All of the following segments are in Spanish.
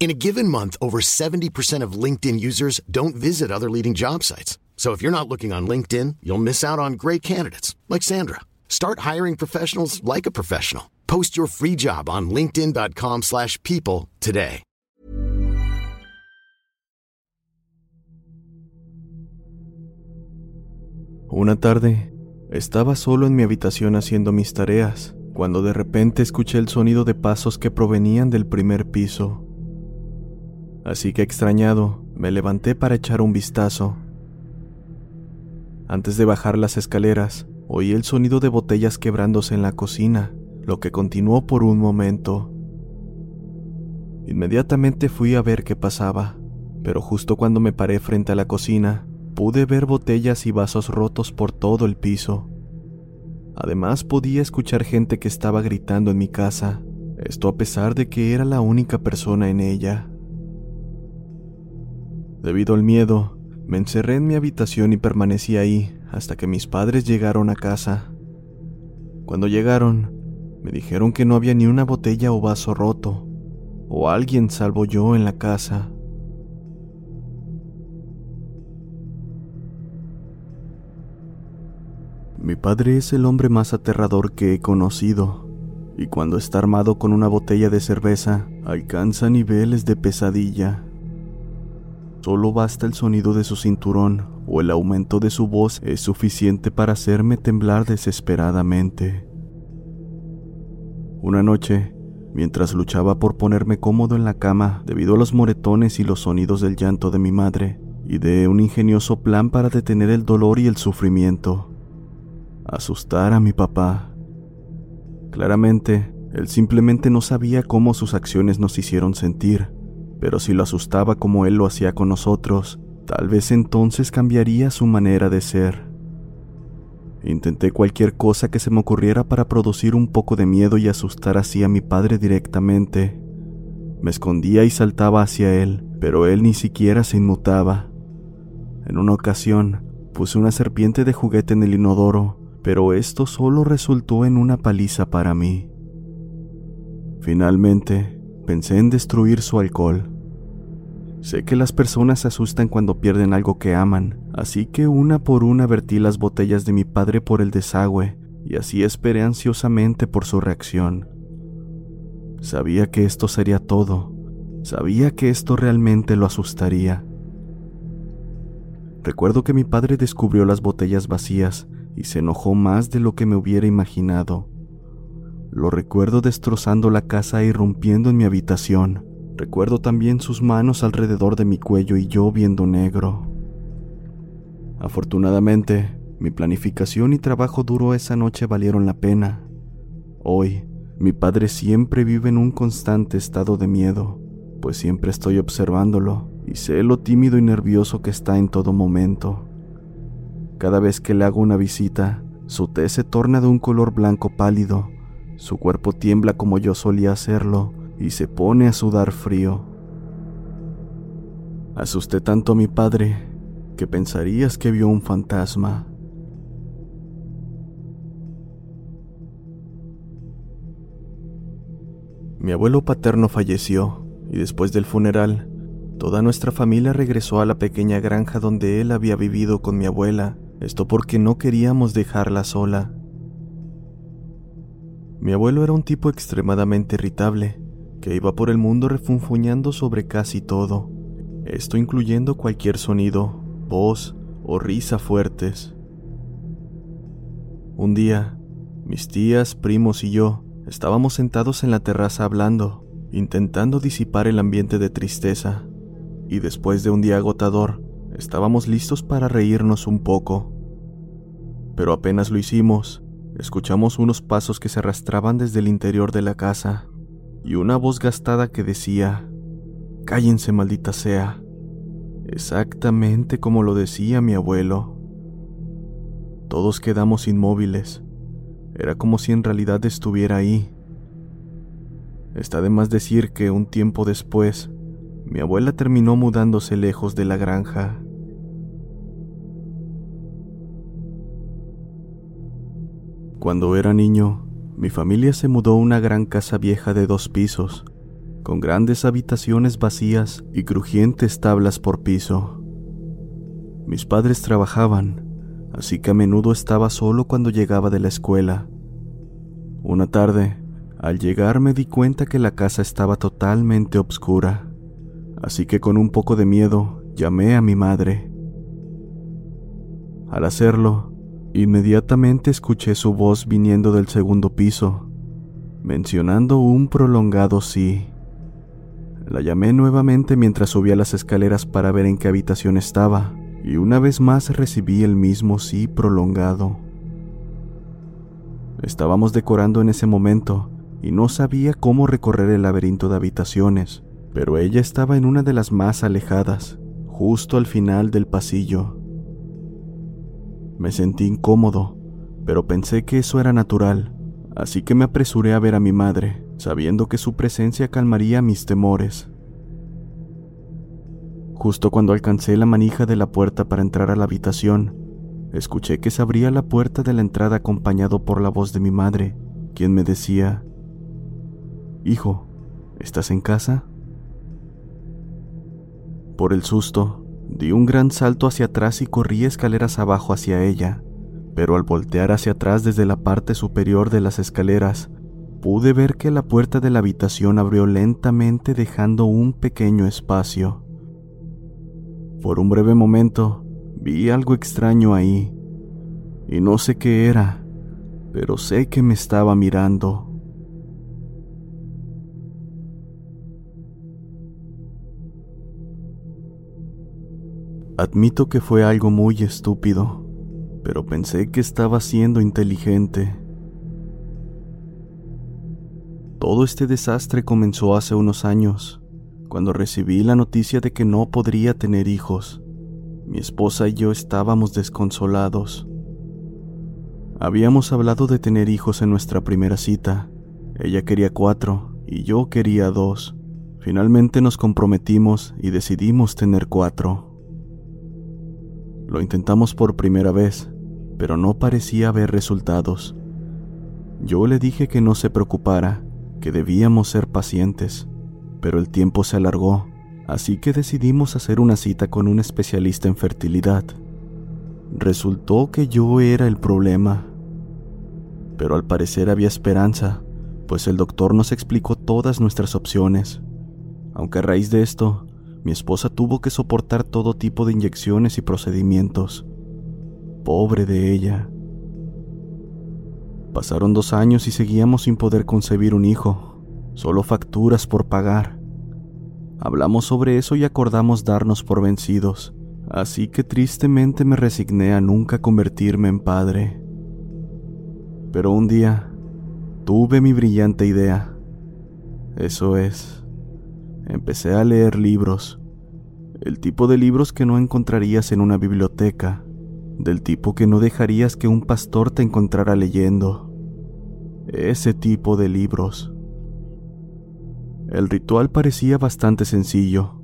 In a given month, over 70% of LinkedIn users don't visit other leading job sites. So if you're not looking on LinkedIn, you'll miss out on great candidates like Sandra. Start hiring professionals like a professional. Post your free job on linkedin.com/people today. Una tarde, estaba solo en mi habitación haciendo mis tareas, cuando de repente escuché el sonido de pasos que provenían del primer piso. Así que extrañado, me levanté para echar un vistazo. Antes de bajar las escaleras, oí el sonido de botellas quebrándose en la cocina, lo que continuó por un momento. Inmediatamente fui a ver qué pasaba, pero justo cuando me paré frente a la cocina, pude ver botellas y vasos rotos por todo el piso. Además podía escuchar gente que estaba gritando en mi casa, esto a pesar de que era la única persona en ella. Debido al miedo, me encerré en mi habitación y permanecí ahí hasta que mis padres llegaron a casa. Cuando llegaron, me dijeron que no había ni una botella o vaso roto, o alguien salvo yo en la casa. Mi padre es el hombre más aterrador que he conocido, y cuando está armado con una botella de cerveza, alcanza niveles de pesadilla. Solo basta el sonido de su cinturón o el aumento de su voz es suficiente para hacerme temblar desesperadamente. Una noche, mientras luchaba por ponerme cómodo en la cama debido a los moretones y los sonidos del llanto de mi madre, ideé un ingenioso plan para detener el dolor y el sufrimiento. Asustar a mi papá. Claramente, él simplemente no sabía cómo sus acciones nos hicieron sentir, pero si lo asustaba como él lo hacía con nosotros, tal vez entonces cambiaría su manera de ser. Intenté cualquier cosa que se me ocurriera para producir un poco de miedo y asustar así a mi padre directamente. Me escondía y saltaba hacia él, pero él ni siquiera se inmutaba. En una ocasión, puse una serpiente de juguete en el inodoro, pero esto solo resultó en una paliza para mí. Finalmente, pensé en destruir su alcohol. Sé que las personas se asustan cuando pierden algo que aman, así que una por una vertí las botellas de mi padre por el desagüe y así esperé ansiosamente por su reacción. Sabía que esto sería todo, sabía que esto realmente lo asustaría. Recuerdo que mi padre descubrió las botellas vacías y se enojó más de lo que me hubiera imaginado. Lo recuerdo destrozando la casa e irrumpiendo en mi habitación. Recuerdo también sus manos alrededor de mi cuello y yo viendo negro. Afortunadamente, mi planificación y trabajo duro esa noche valieron la pena. Hoy, mi padre siempre vive en un constante estado de miedo, pues siempre estoy observándolo y sé lo tímido y nervioso que está en todo momento. Cada vez que le hago una visita, su tez se torna de un color blanco pálido, su cuerpo tiembla como yo solía hacerlo y se pone a sudar frío. Asusté tanto a mi padre que pensarías que vio un fantasma. Mi abuelo paterno falleció y después del funeral, toda nuestra familia regresó a la pequeña granja donde él había vivido con mi abuela, esto porque no queríamos dejarla sola. Mi abuelo era un tipo extremadamente irritable, que iba por el mundo refunfuñando sobre casi todo, esto incluyendo cualquier sonido, voz o risa fuertes. Un día, mis tías, primos y yo estábamos sentados en la terraza hablando, intentando disipar el ambiente de tristeza, y después de un día agotador, estábamos listos para reírnos un poco. Pero apenas lo hicimos, escuchamos unos pasos que se arrastraban desde el interior de la casa, y una voz gastada que decía, Cállense, maldita sea. Exactamente como lo decía mi abuelo. Todos quedamos inmóviles. Era como si en realidad estuviera ahí. Está de más decir que un tiempo después, mi abuela terminó mudándose lejos de la granja. Cuando era niño, mi familia se mudó a una gran casa vieja de dos pisos, con grandes habitaciones vacías y crujientes tablas por piso. Mis padres trabajaban, así que a menudo estaba solo cuando llegaba de la escuela. Una tarde, al llegar me di cuenta que la casa estaba totalmente oscura, así que con un poco de miedo llamé a mi madre. Al hacerlo, inmediatamente escuché su voz viniendo del segundo piso, mencionando un prolongado sí. La llamé nuevamente mientras subía las escaleras para ver en qué habitación estaba, y una vez más recibí el mismo sí prolongado. Estábamos decorando en ese momento y no sabía cómo recorrer el laberinto de habitaciones, pero ella estaba en una de las más alejadas, justo al final del pasillo. Me sentí incómodo, pero pensé que eso era natural, así que me apresuré a ver a mi madre, sabiendo que su presencia calmaría mis temores. Justo cuando alcancé la manija de la puerta para entrar a la habitación, escuché que se abría la puerta de la entrada acompañado por la voz de mi madre, quien me decía, Hijo, ¿estás en casa? Por el susto, di un gran salto hacia atrás y corrí escaleras abajo hacia ella, pero al voltear hacia atrás desde la parte superior de las escaleras, pude ver que la puerta de la habitación abrió lentamente dejando un pequeño espacio. Por un breve momento vi algo extraño ahí, y no sé qué era, pero sé que me estaba mirando. Admito que fue algo muy estúpido, pero pensé que estaba siendo inteligente. Todo este desastre comenzó hace unos años, cuando recibí la noticia de que no podría tener hijos. Mi esposa y yo estábamos desconsolados. Habíamos hablado de tener hijos en nuestra primera cita. Ella quería cuatro y yo quería dos. Finalmente nos comprometimos y decidimos tener cuatro. Lo intentamos por primera vez, pero no parecía haber resultados. Yo le dije que no se preocupara, que debíamos ser pacientes, pero el tiempo se alargó, así que decidimos hacer una cita con un especialista en fertilidad. Resultó que yo era el problema, pero al parecer había esperanza, pues el doctor nos explicó todas nuestras opciones, aunque a raíz de esto mi esposa tuvo que soportar todo tipo de inyecciones y procedimientos. Pobre de ella. Pasaron dos años y seguíamos sin poder concebir un hijo, solo facturas por pagar. Hablamos sobre eso y acordamos darnos por vencidos, así que tristemente me resigné a nunca convertirme en padre. Pero un día tuve mi brillante idea. Eso es, empecé a leer libros, el tipo de libros que no encontrarías en una biblioteca, del tipo que no dejarías que un pastor te encontrara leyendo. Ese tipo de libros. El ritual parecía bastante sencillo.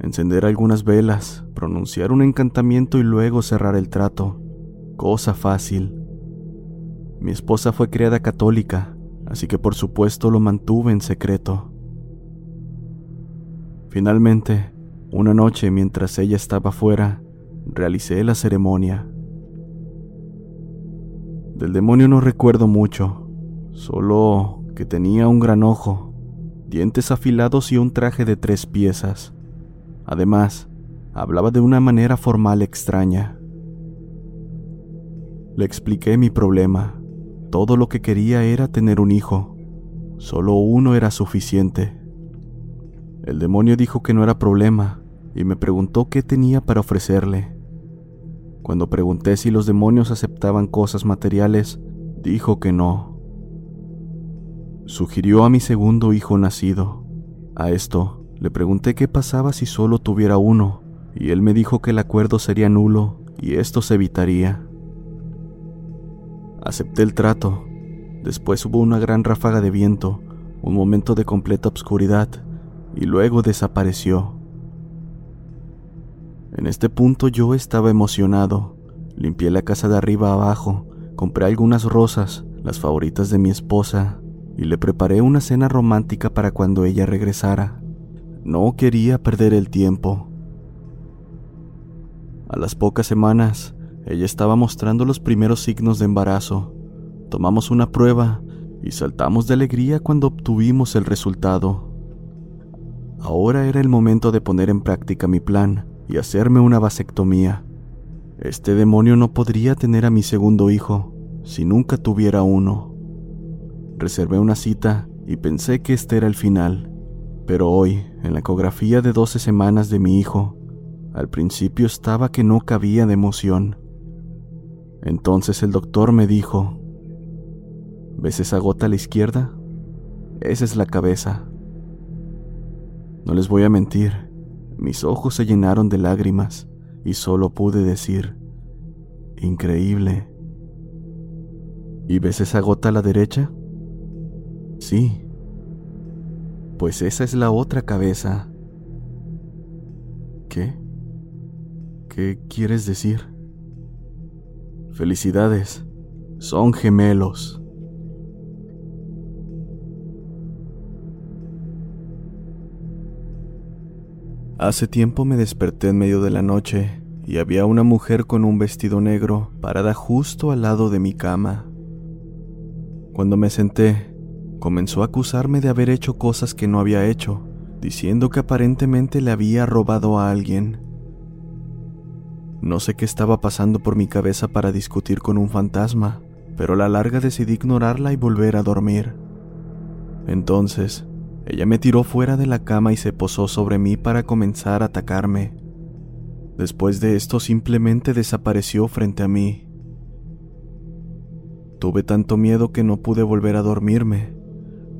Encender algunas velas, pronunciar un encantamiento y luego cerrar el trato. Cosa fácil. Mi esposa fue criada católica, así que por supuesto lo mantuve en secreto. Finalmente, una noche mientras ella estaba fuera, realicé la ceremonia. Del demonio no recuerdo mucho, solo que tenía un gran ojo dientes afilados y un traje de tres piezas. Además, hablaba de una manera formal extraña. Le expliqué mi problema. Todo lo que quería era tener un hijo. Solo uno era suficiente. El demonio dijo que no era problema y me preguntó qué tenía para ofrecerle. Cuando pregunté si los demonios aceptaban cosas materiales, dijo que no. Sugirió a mi segundo hijo nacido. A esto le pregunté qué pasaba si solo tuviera uno, y él me dijo que el acuerdo sería nulo y esto se evitaría. Acepté el trato. Después hubo una gran ráfaga de viento, un momento de completa obscuridad, y luego desapareció. En este punto yo estaba emocionado. Limpié la casa de arriba abajo, compré algunas rosas, las favoritas de mi esposa, y le preparé una cena romántica para cuando ella regresara. No quería perder el tiempo. A las pocas semanas, ella estaba mostrando los primeros signos de embarazo. Tomamos una prueba y saltamos de alegría cuando obtuvimos el resultado. Ahora era el momento de poner en práctica mi plan y hacerme una vasectomía. Este demonio no podría tener a mi segundo hijo si nunca tuviera uno. Reservé una cita y pensé que este era el final, pero hoy, en la ecografía de 12 semanas de mi hijo, al principio estaba que no cabía de emoción. Entonces el doctor me dijo, ¿ves esa gota a la izquierda? Esa es la cabeza. No les voy a mentir, mis ojos se llenaron de lágrimas y solo pude decir, increíble. ¿Y ves esa gota a la derecha? Sí. Pues esa es la otra cabeza. ¿Qué? ¿Qué quieres decir? Felicidades. Son gemelos. Hace tiempo me desperté en medio de la noche y había una mujer con un vestido negro parada justo al lado de mi cama. Cuando me senté, comenzó a acusarme de haber hecho cosas que no había hecho, diciendo que aparentemente le había robado a alguien. No sé qué estaba pasando por mi cabeza para discutir con un fantasma, pero a la larga decidí ignorarla y volver a dormir. Entonces, ella me tiró fuera de la cama y se posó sobre mí para comenzar a atacarme. Después de esto simplemente desapareció frente a mí. Tuve tanto miedo que no pude volver a dormirme.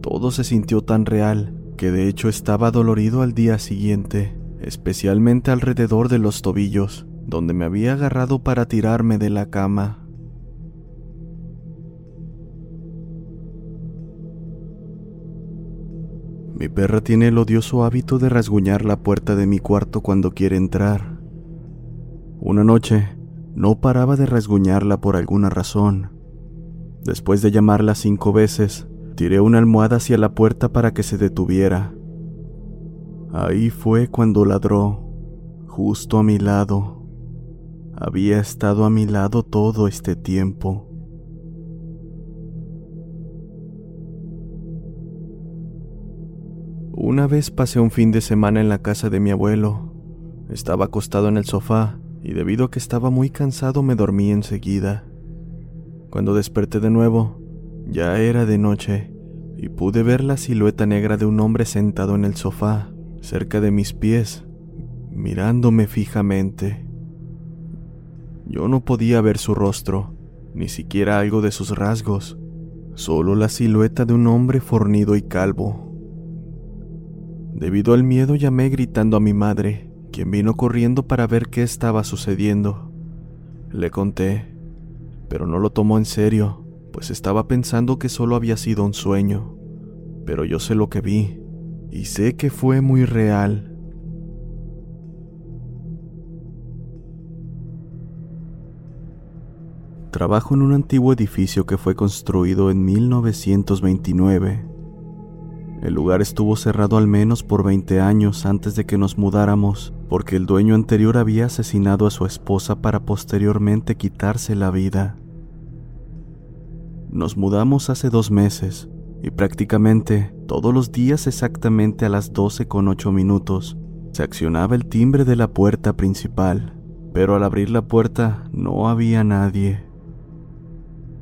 Todo se sintió tan real que de hecho estaba dolorido al día siguiente, especialmente alrededor de los tobillos, donde me había agarrado para tirarme de la cama. Mi perra tiene el odioso hábito de rasguñar la puerta de mi cuarto cuando quiere entrar. Una noche, no paraba de rasguñarla por alguna razón. Después de llamarla cinco veces, Tiré una almohada hacia la puerta para que se detuviera. Ahí fue cuando ladró, justo a mi lado. Había estado a mi lado todo este tiempo. Una vez pasé un fin de semana en la casa de mi abuelo. Estaba acostado en el sofá y debido a que estaba muy cansado me dormí enseguida. Cuando desperté de nuevo, ya era de noche y pude ver la silueta negra de un hombre sentado en el sofá, cerca de mis pies, mirándome fijamente. Yo no podía ver su rostro, ni siquiera algo de sus rasgos, solo la silueta de un hombre fornido y calvo. Debido al miedo llamé gritando a mi madre, quien vino corriendo para ver qué estaba sucediendo. Le conté, pero no lo tomó en serio, pues estaba pensando que solo había sido un sueño. Pero yo sé lo que vi, y sé que fue muy real. Trabajo en un antiguo edificio que fue construido en 1929. El lugar estuvo cerrado al menos por 20 años antes de que nos mudáramos, porque el dueño anterior había asesinado a su esposa para posteriormente quitarse la vida. Nos mudamos hace dos meses y prácticamente todos los días exactamente a las 12 con 8 minutos se accionaba el timbre de la puerta principal, pero al abrir la puerta no había nadie.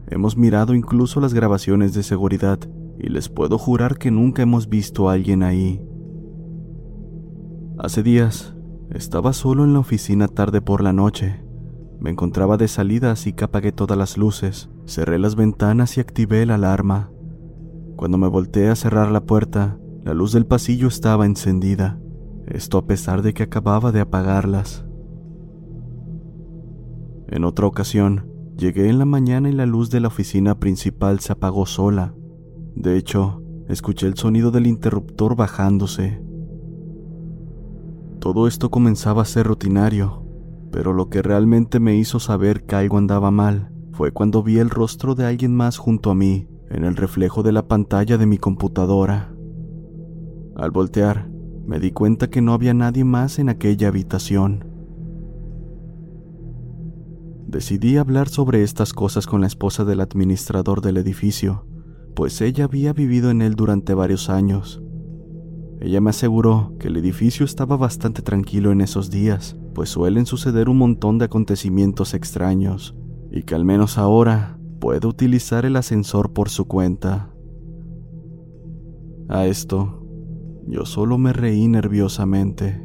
Hemos mirado incluso las grabaciones de seguridad y les puedo jurar que nunca hemos visto a alguien ahí. Hace días estaba solo en la oficina tarde por la noche. Me encontraba de salida así que apagué todas las luces, cerré las ventanas y activé la alarma. Cuando me volteé a cerrar la puerta, la luz del pasillo estaba encendida, esto a pesar de que acababa de apagarlas. En otra ocasión, Llegué en la mañana y la luz de la oficina principal se apagó sola. De hecho, escuché el sonido del interruptor bajándose. Todo esto comenzaba a ser rutinario, pero lo que realmente me hizo saber que algo andaba mal fue cuando vi el rostro de alguien más junto a mí en el reflejo de la pantalla de mi computadora. Al voltear, me di cuenta que no había nadie más en aquella habitación. Decidí hablar sobre estas cosas con la esposa del administrador del edificio, pues ella había vivido en él durante varios años. Ella me aseguró que el edificio estaba bastante tranquilo en esos días, pues suelen suceder un montón de acontecimientos extraños, y que al menos ahora puede utilizar el ascensor por su cuenta. A esto, yo solo me reí nerviosamente.